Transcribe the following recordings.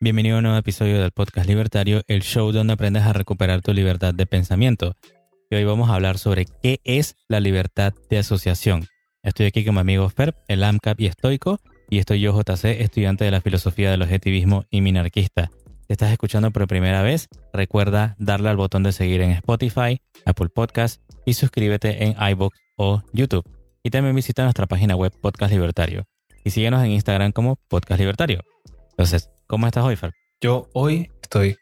Bienvenido a un nuevo episodio del podcast Libertario, el show donde aprendes a recuperar tu libertad de pensamiento. Y hoy vamos a hablar sobre qué es la libertad de asociación. Estoy aquí con mi amigo Ferb, el AMCAP y estoico, y estoy yo, JC, estudiante de la filosofía del objetivismo y minarquista. Si estás escuchando por primera vez, recuerda darle al botón de seguir en Spotify, Apple Podcast y suscríbete en iBox o YouTube. Y también visita nuestra página web Podcast Libertario. Y síguenos en Instagram como Podcast Libertario. Entonces, ¿cómo estás hoy, Fer? Yo hoy estoy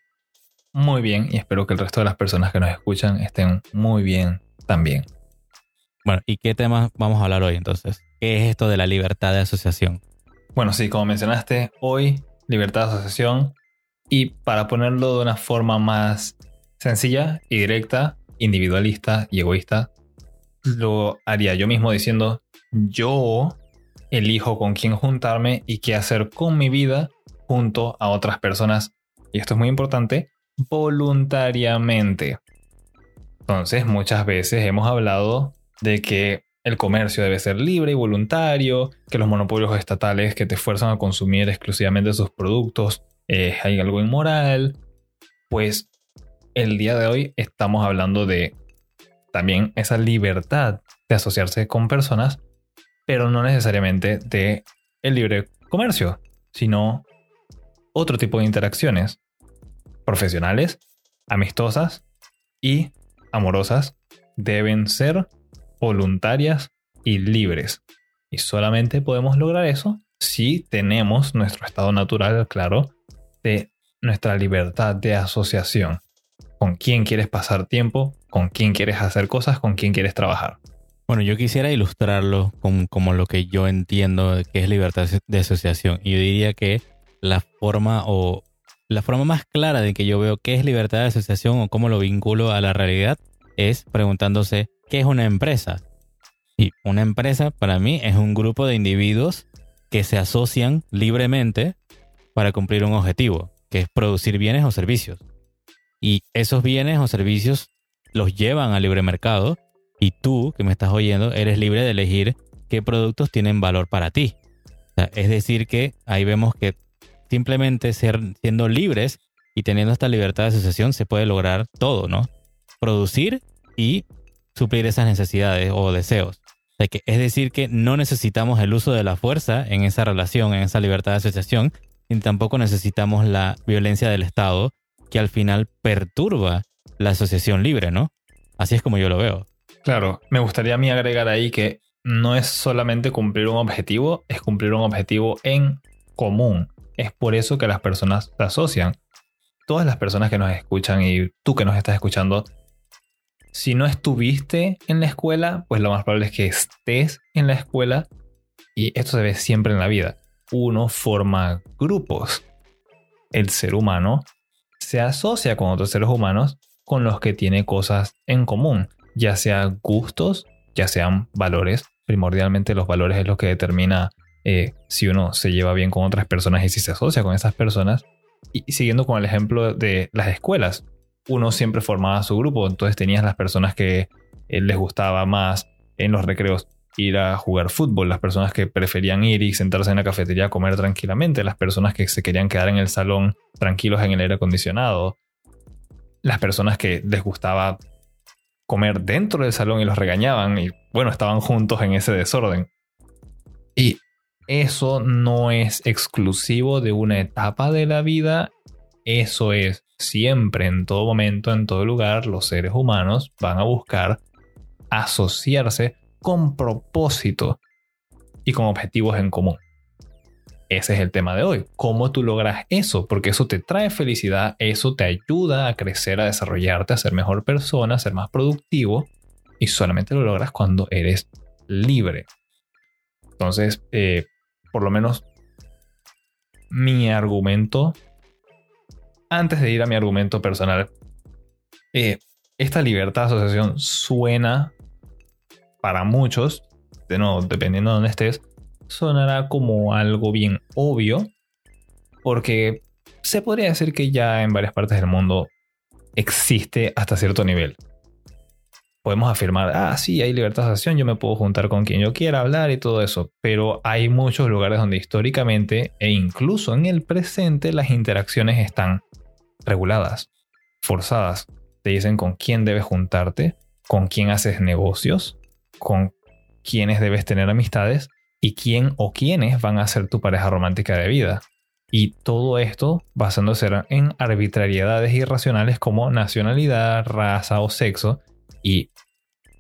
muy bien y espero que el resto de las personas que nos escuchan estén muy bien también. Bueno, ¿y qué temas vamos a hablar hoy entonces? ¿Qué es esto de la libertad de asociación? Bueno, sí, como mencionaste, hoy libertad de asociación y para ponerlo de una forma más sencilla y directa, individualista y egoísta, lo haría yo mismo diciendo, yo elijo con quién juntarme y qué hacer con mi vida junto a otras personas, y esto es muy importante, voluntariamente. Entonces, muchas veces hemos hablado de que el comercio debe ser libre y voluntario, que los monopolios estatales que te fuerzan a consumir exclusivamente sus productos eh, hay algo inmoral. Pues el día de hoy estamos hablando de también esa libertad de asociarse con personas, pero no necesariamente de el libre comercio, sino otro tipo de interacciones profesionales, amistosas y amorosas deben ser voluntarias y libres. Y solamente podemos lograr eso si tenemos nuestro estado natural claro de nuestra libertad de asociación. Con quién quieres pasar tiempo, con quién quieres hacer cosas, con quién quieres trabajar. Bueno, yo quisiera ilustrarlo con, como lo que yo entiendo que es libertad de asociación. Y yo diría que la forma o la forma más clara de que yo veo qué es libertad de asociación o cómo lo vinculo a la realidad es preguntándose qué es una empresa. Y una empresa para mí es un grupo de individuos que se asocian libremente para cumplir un objetivo, que es producir bienes o servicios. Y esos bienes o servicios los llevan al libre mercado y tú, que me estás oyendo, eres libre de elegir qué productos tienen valor para ti. es decir, que ahí vemos que simplemente ser, siendo libres y teniendo esta libertad de asociación se puede lograr todo, ¿no? Producir y suplir esas necesidades o deseos. que, es decir, que no necesitamos el uso de la fuerza en esa relación, en esa libertad de asociación, y tampoco necesitamos la violencia del Estado, que al final perturba la asociación libre, ¿no? Así es como yo lo veo. Claro, me gustaría a mí agregar ahí que no es solamente cumplir un objetivo, es cumplir un objetivo en común. Es por eso que las personas se asocian. Todas las personas que nos escuchan y tú que nos estás escuchando, si no estuviste en la escuela, pues lo más probable es que estés en la escuela y esto se ve siempre en la vida. Uno forma grupos. El ser humano se asocia con otros seres humanos con los que tiene cosas en común, ya sean gustos, ya sean valores. Primordialmente los valores es lo que determina eh, si uno se lleva bien con otras personas y si se asocia con esas personas. Y, siguiendo con el ejemplo de las escuelas, uno siempre formaba su grupo, entonces tenías las personas que eh, les gustaba más en los recreos ir a jugar fútbol, las personas que preferían ir y sentarse en la cafetería a comer tranquilamente, las personas que se querían quedar en el salón tranquilos en el aire acondicionado, las personas que les gustaba comer dentro del salón y los regañaban y bueno, estaban juntos en ese desorden. Y eso no es exclusivo de una etapa de la vida, eso es siempre, en todo momento, en todo lugar, los seres humanos van a buscar asociarse con propósito y con objetivos en común. Ese es el tema de hoy. ¿Cómo tú logras eso? Porque eso te trae felicidad, eso te ayuda a crecer, a desarrollarte, a ser mejor persona, a ser más productivo. Y solamente lo logras cuando eres libre. Entonces, eh, por lo menos mi argumento, antes de ir a mi argumento personal, eh, esta libertad de asociación suena para muchos, de nuevo, dependiendo de dónde estés, sonará como algo bien obvio, porque se podría decir que ya en varias partes del mundo existe hasta cierto nivel. podemos afirmar, ah, sí, hay libertad de asociación, yo me puedo juntar con quien yo quiera hablar y todo eso, pero hay muchos lugares donde históricamente e incluso en el presente las interacciones están reguladas, forzadas. Te dicen con quién debes juntarte, con quién haces negocios, con quiénes debes tener amistades y quién o quiénes van a ser tu pareja romántica de vida. Y todo esto basándose en arbitrariedades irracionales como nacionalidad, raza o sexo. Y,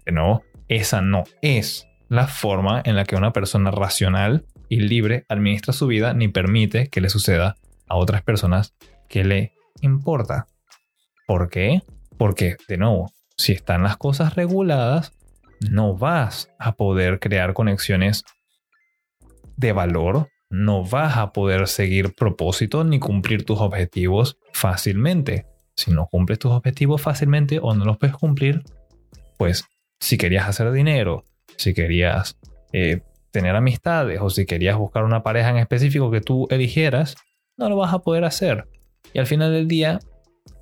de nuevo, esa no es la forma en la que una persona racional y libre administra su vida ni permite que le suceda a otras personas que le importa. ¿Por qué? Porque, de nuevo, si están las cosas reguladas, no vas a poder crear conexiones de valor no vas a poder seguir propósitos ni cumplir tus objetivos fácilmente. Si no cumples tus objetivos fácilmente o no los puedes cumplir, pues si querías hacer dinero, si querías eh, tener amistades o si querías buscar una pareja en específico que tú eligieras, no lo vas a poder hacer. Y al final del día,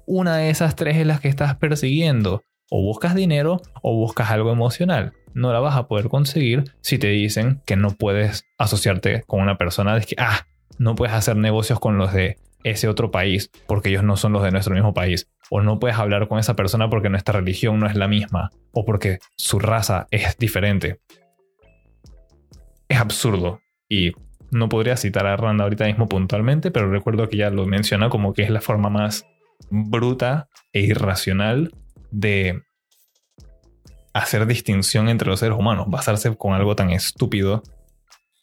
una de esas tres es la que estás persiguiendo. O buscas dinero o buscas algo emocional no la vas a poder conseguir si te dicen que no puedes asociarte con una persona de que, ah, no puedes hacer negocios con los de ese otro país porque ellos no son los de nuestro mismo país. O no puedes hablar con esa persona porque nuestra religión no es la misma. O porque su raza es diferente. Es absurdo. Y no podría citar a Randa ahorita mismo puntualmente, pero recuerdo que ya lo menciona como que es la forma más bruta e irracional de hacer distinción entre los seres humanos, basarse con algo tan estúpido,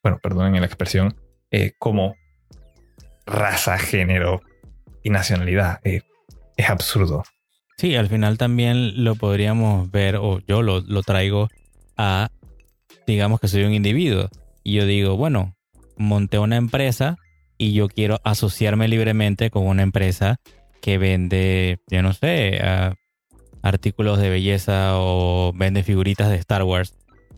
bueno, perdonen la expresión, eh, como raza, género y nacionalidad. Eh, es absurdo. Sí, al final también lo podríamos ver, o yo lo, lo traigo a, digamos que soy un individuo, y yo digo, bueno, monté una empresa y yo quiero asociarme libremente con una empresa que vende, yo no sé, artículos de belleza o vende figuritas de Star Wars,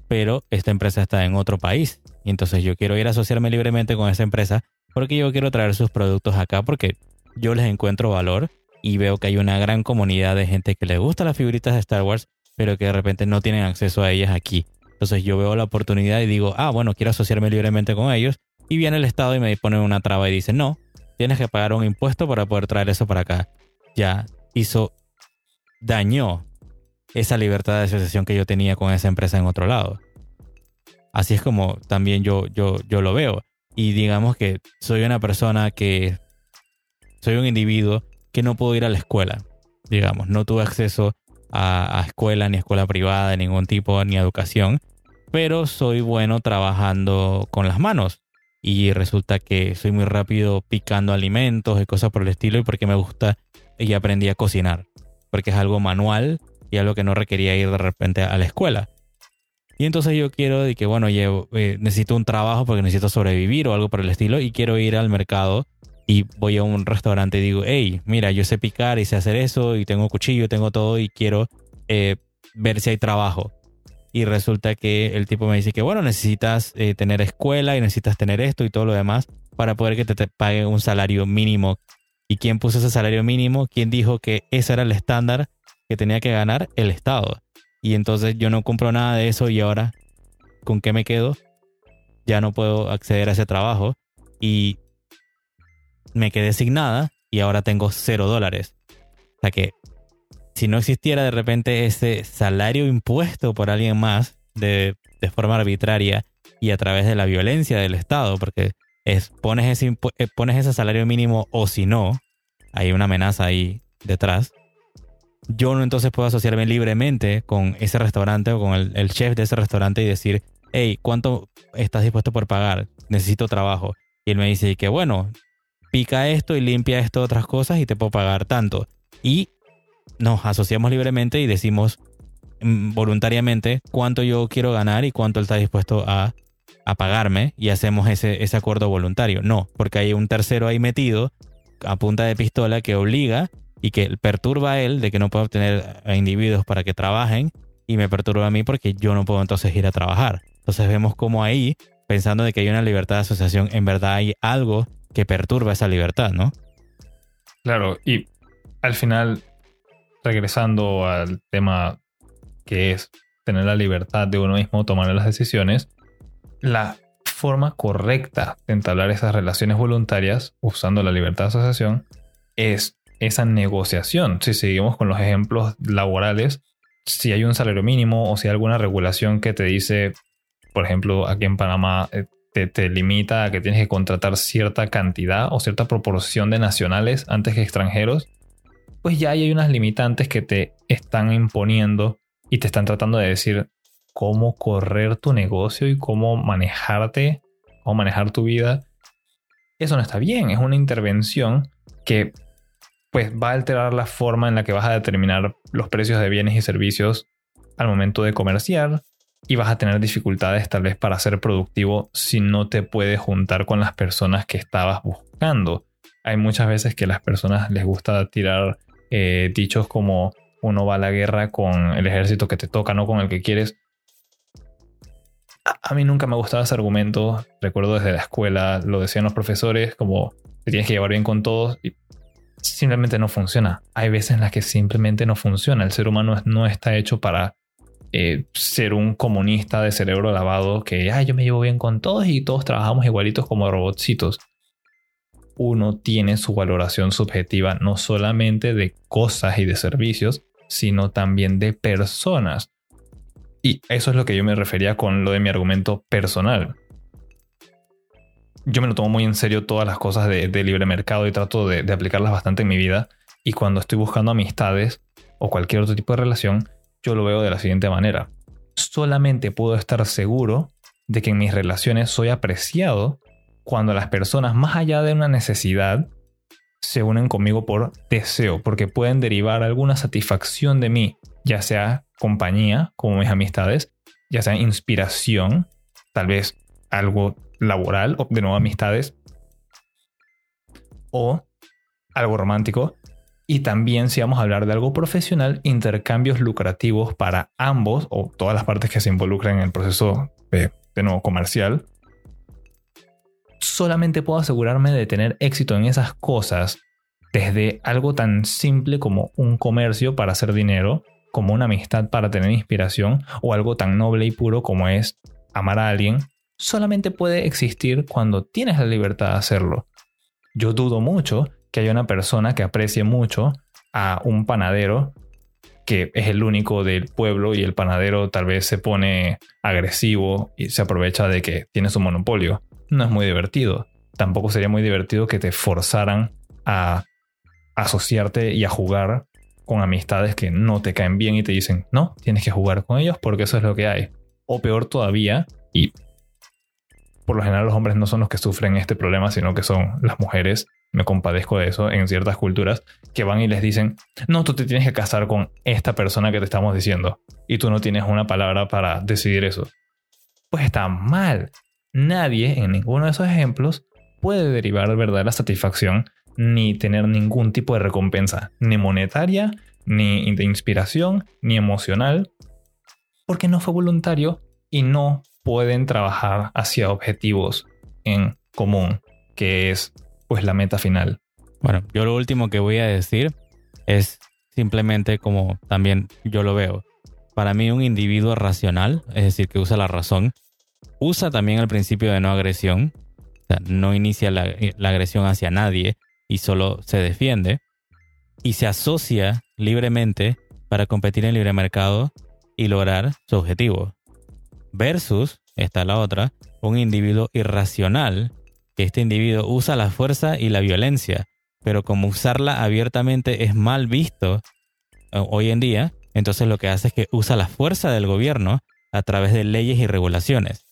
pero esta empresa está en otro país. Y entonces yo quiero ir a asociarme libremente con esa empresa porque yo quiero traer sus productos acá porque yo les encuentro valor y veo que hay una gran comunidad de gente que le gusta las figuritas de Star Wars, pero que de repente no tienen acceso a ellas aquí. Entonces yo veo la oportunidad y digo, ah, bueno, quiero asociarme libremente con ellos. Y viene el Estado y me pone una traba y dice, no, tienes que pagar un impuesto para poder traer eso para acá. Ya hizo dañó esa libertad de asociación que yo tenía con esa empresa en otro lado. Así es como también yo, yo, yo lo veo. Y digamos que soy una persona que soy un individuo que no puedo ir a la escuela. Digamos, no tuve acceso a, a escuela, ni escuela privada de ningún tipo, ni educación. Pero soy bueno trabajando con las manos. Y resulta que soy muy rápido picando alimentos y cosas por el estilo. Y porque me gusta y aprendí a cocinar porque es algo manual y algo que no requería ir de repente a la escuela. Y entonces yo quiero de que, bueno, eh, necesito un trabajo porque necesito sobrevivir o algo por el estilo y quiero ir al mercado y voy a un restaurante y digo, hey, mira, yo sé picar y sé hacer eso y tengo cuchillo, tengo todo y quiero eh, ver si hay trabajo. Y resulta que el tipo me dice que, bueno, necesitas eh, tener escuela y necesitas tener esto y todo lo demás para poder que te, te pague un salario mínimo ¿Y quién puso ese salario mínimo? ¿Quién dijo que ese era el estándar que tenía que ganar el Estado? Y entonces yo no compro nada de eso y ahora, ¿con qué me quedo? Ya no puedo acceder a ese trabajo y me quedé sin nada y ahora tengo cero dólares. O sea que si no existiera de repente ese salario impuesto por alguien más de, de forma arbitraria y a través de la violencia del Estado, porque es pones ese, eh, pones ese salario mínimo o si no, hay una amenaza ahí detrás. Yo no entonces puedo asociarme libremente con ese restaurante o con el, chef de ese restaurante y decir, hey, ¿cuánto estás dispuesto por pagar? Necesito trabajo. Y él me dice que bueno, pica esto y limpia esto otras cosas y te puedo pagar tanto. Y nos asociamos libremente y decimos mm, voluntariamente cuánto yo quiero ganar y cuánto él está dispuesto a a pagarme y hacemos ese, ese acuerdo voluntario. No, porque hay un tercero ahí metido a punta de pistola que obliga y que perturba a él de que no pueda obtener a individuos para que trabajen y me perturba a mí porque yo no puedo entonces ir a trabajar. Entonces vemos como ahí, pensando de que hay una libertad de asociación, en verdad hay algo que perturba esa libertad, ¿no? Claro, y al final, regresando al tema que es tener la libertad de uno mismo tomar las decisiones, la forma correcta de entablar esas relaciones voluntarias usando la libertad de asociación es esa negociación. Si seguimos con los ejemplos laborales, si hay un salario mínimo o si hay alguna regulación que te dice, por ejemplo, aquí en Panamá eh, te, te, limita a que tienes que contratar cierta cantidad o cierta proporción de nacionales antes que extranjeros, pues ya hay unas limitantes que te están imponiendo y te están tratando de decir cómo correr tu negocio y cómo manejarte o manejar tu vida. Eso no está bien, es una intervención que pues va a alterar la forma en la que vas a determinar los precios de bienes y servicios al momento de comerciar y vas a tener dificultades tal vez para ser productivo si no te puedes juntar con las personas que estabas buscando. Hay muchas veces que las personas les gusta tirar eh, dichos como uno va a la guerra con el ejército que te toca, no con el que quieres. A, mí nunca me gustaba ese argumento. Recuerdo desde la escuela, lo decían los profesores, como te tienes que llevar bien con todos. Y simplemente no funciona. Hay veces en las que simplemente no funciona. El ser humano no está hecho para eh, ser un comunista de cerebro lavado que, ay, yo me llevo bien con todos y todos trabajamos igualitos como robotcitos. Uno tiene su valoración subjetiva no solamente de cosas y de servicios, sino también de personas. Y eso es lo que yo me refería con lo de mi argumento personal yo me lo tomo muy en serio todas las cosas de, libre mercado y trato de, de, aplicarlas bastante en mi vida. Y cuando estoy buscando amistades o cualquier otro tipo de relación, yo lo veo de la siguiente manera. Solamente puedo estar seguro de que en mis relaciones soy apreciado cuando las personas, más allá de una necesidad, se unen conmigo por deseo, porque pueden derivar alguna satisfacción de mí, ya sea compañía, como mis amistades, ya sea inspiración, tal vez algo laboral o de nuevo amistades o algo romántico. Y también si vamos a hablar de algo profesional, intercambios lucrativos para ambos o todas las partes que se involucran en el proceso de, de nuevo comercial. Solamente puedo asegurarme de tener éxito en esas cosas desde algo tan simple como un comercio para hacer dinero, como una amistad para tener inspiración o algo tan noble y puro como es amar a alguien solamente puede existir cuando tienes la libertad de hacerlo. Yo dudo mucho que haya una persona que aprecie mucho a un panadero que es el único del pueblo y el panadero tal vez se pone agresivo y se aprovecha de que tiene su monopolio. No es muy divertido. Tampoco sería muy divertido que te forzaran a asociarte y a jugar con amistades que no te caen bien y te dicen, no, tienes que jugar con ellos porque eso es lo que hay. O peor todavía, y por lo general los hombres no son los que sufren este problema, sino que son las mujeres. Me compadezco de eso en ciertas culturas que van y les dicen, no, tú te tienes que casar con esta persona que te estamos diciendo y tú no tienes una palabra para decidir eso. Pues está mal. Nadie en ninguno de esos ejemplos puede derivar verdadera satisfacción ni tener ningún tipo de recompensa, ni monetaria, ni de inspiración, ni emocional, porque no fue voluntario y no pueden trabajar hacia objetivos en común, que es pues la meta final. Bueno, yo lo último que voy a decir es simplemente como también yo lo veo. Para mí un individuo racional, es decir, que usa la razón, usa también el principio de no agresión, no inicia la agresión hacia nadie y solo se defiende, y se asocia libremente para competir en libre mercado y lograr su objetivo. Versus, está la otra, un individuo irracional, que este individuo usa la fuerza y la violencia, pero como usarla abiertamente es mal visto eh, hoy en día, entonces lo que hace es que usa la fuerza del gobierno a través de leyes y regulaciones.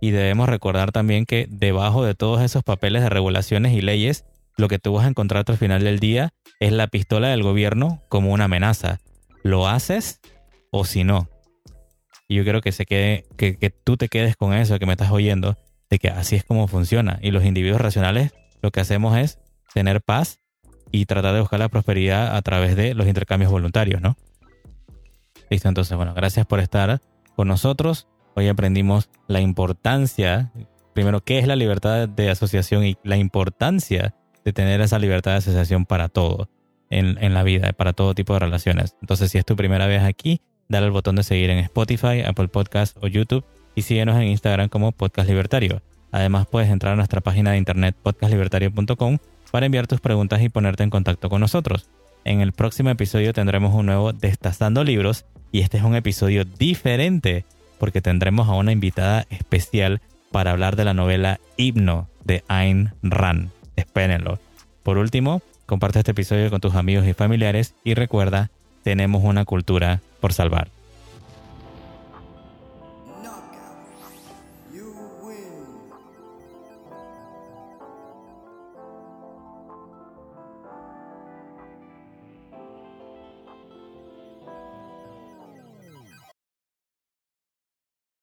Y debemos recordar también que debajo de todos esos papeles de regulaciones y leyes, lo que tú vas a encontrar al final del día es la pistola del gobierno como una amenaza. ¿Lo haces o si no? Y yo quiero que se quede, que, que tú te quedes con eso que me estás oyendo, de que así es como funciona. Y los individuos racionales lo que hacemos es tener paz y tratar de buscar la prosperidad a través de los intercambios voluntarios, ¿no? Listo, entonces, bueno, gracias por estar con nosotros. Hoy aprendimos la importancia, primero, qué es la libertad de asociación y la importancia de tener esa libertad de asociación para todo en, en la vida, para todo tipo de relaciones. Entonces, si es tu primera vez aquí, dale al botón de seguir en Spotify, Apple Podcast o YouTube y síguenos en Instagram como Podcast Libertario. Además puedes entrar a nuestra página de internet podcastlibertario.com para enviar tus preguntas y ponerte en contacto con nosotros. En el próximo episodio tendremos un nuevo Destazando Libros y este es un episodio diferente porque tendremos a una invitada especial para hablar de la novela Himno de Ayn Rand. Espérenlo. Por último, comparte este episodio con tus amigos y familiares y recuerda, tenemos una cultura por salvar.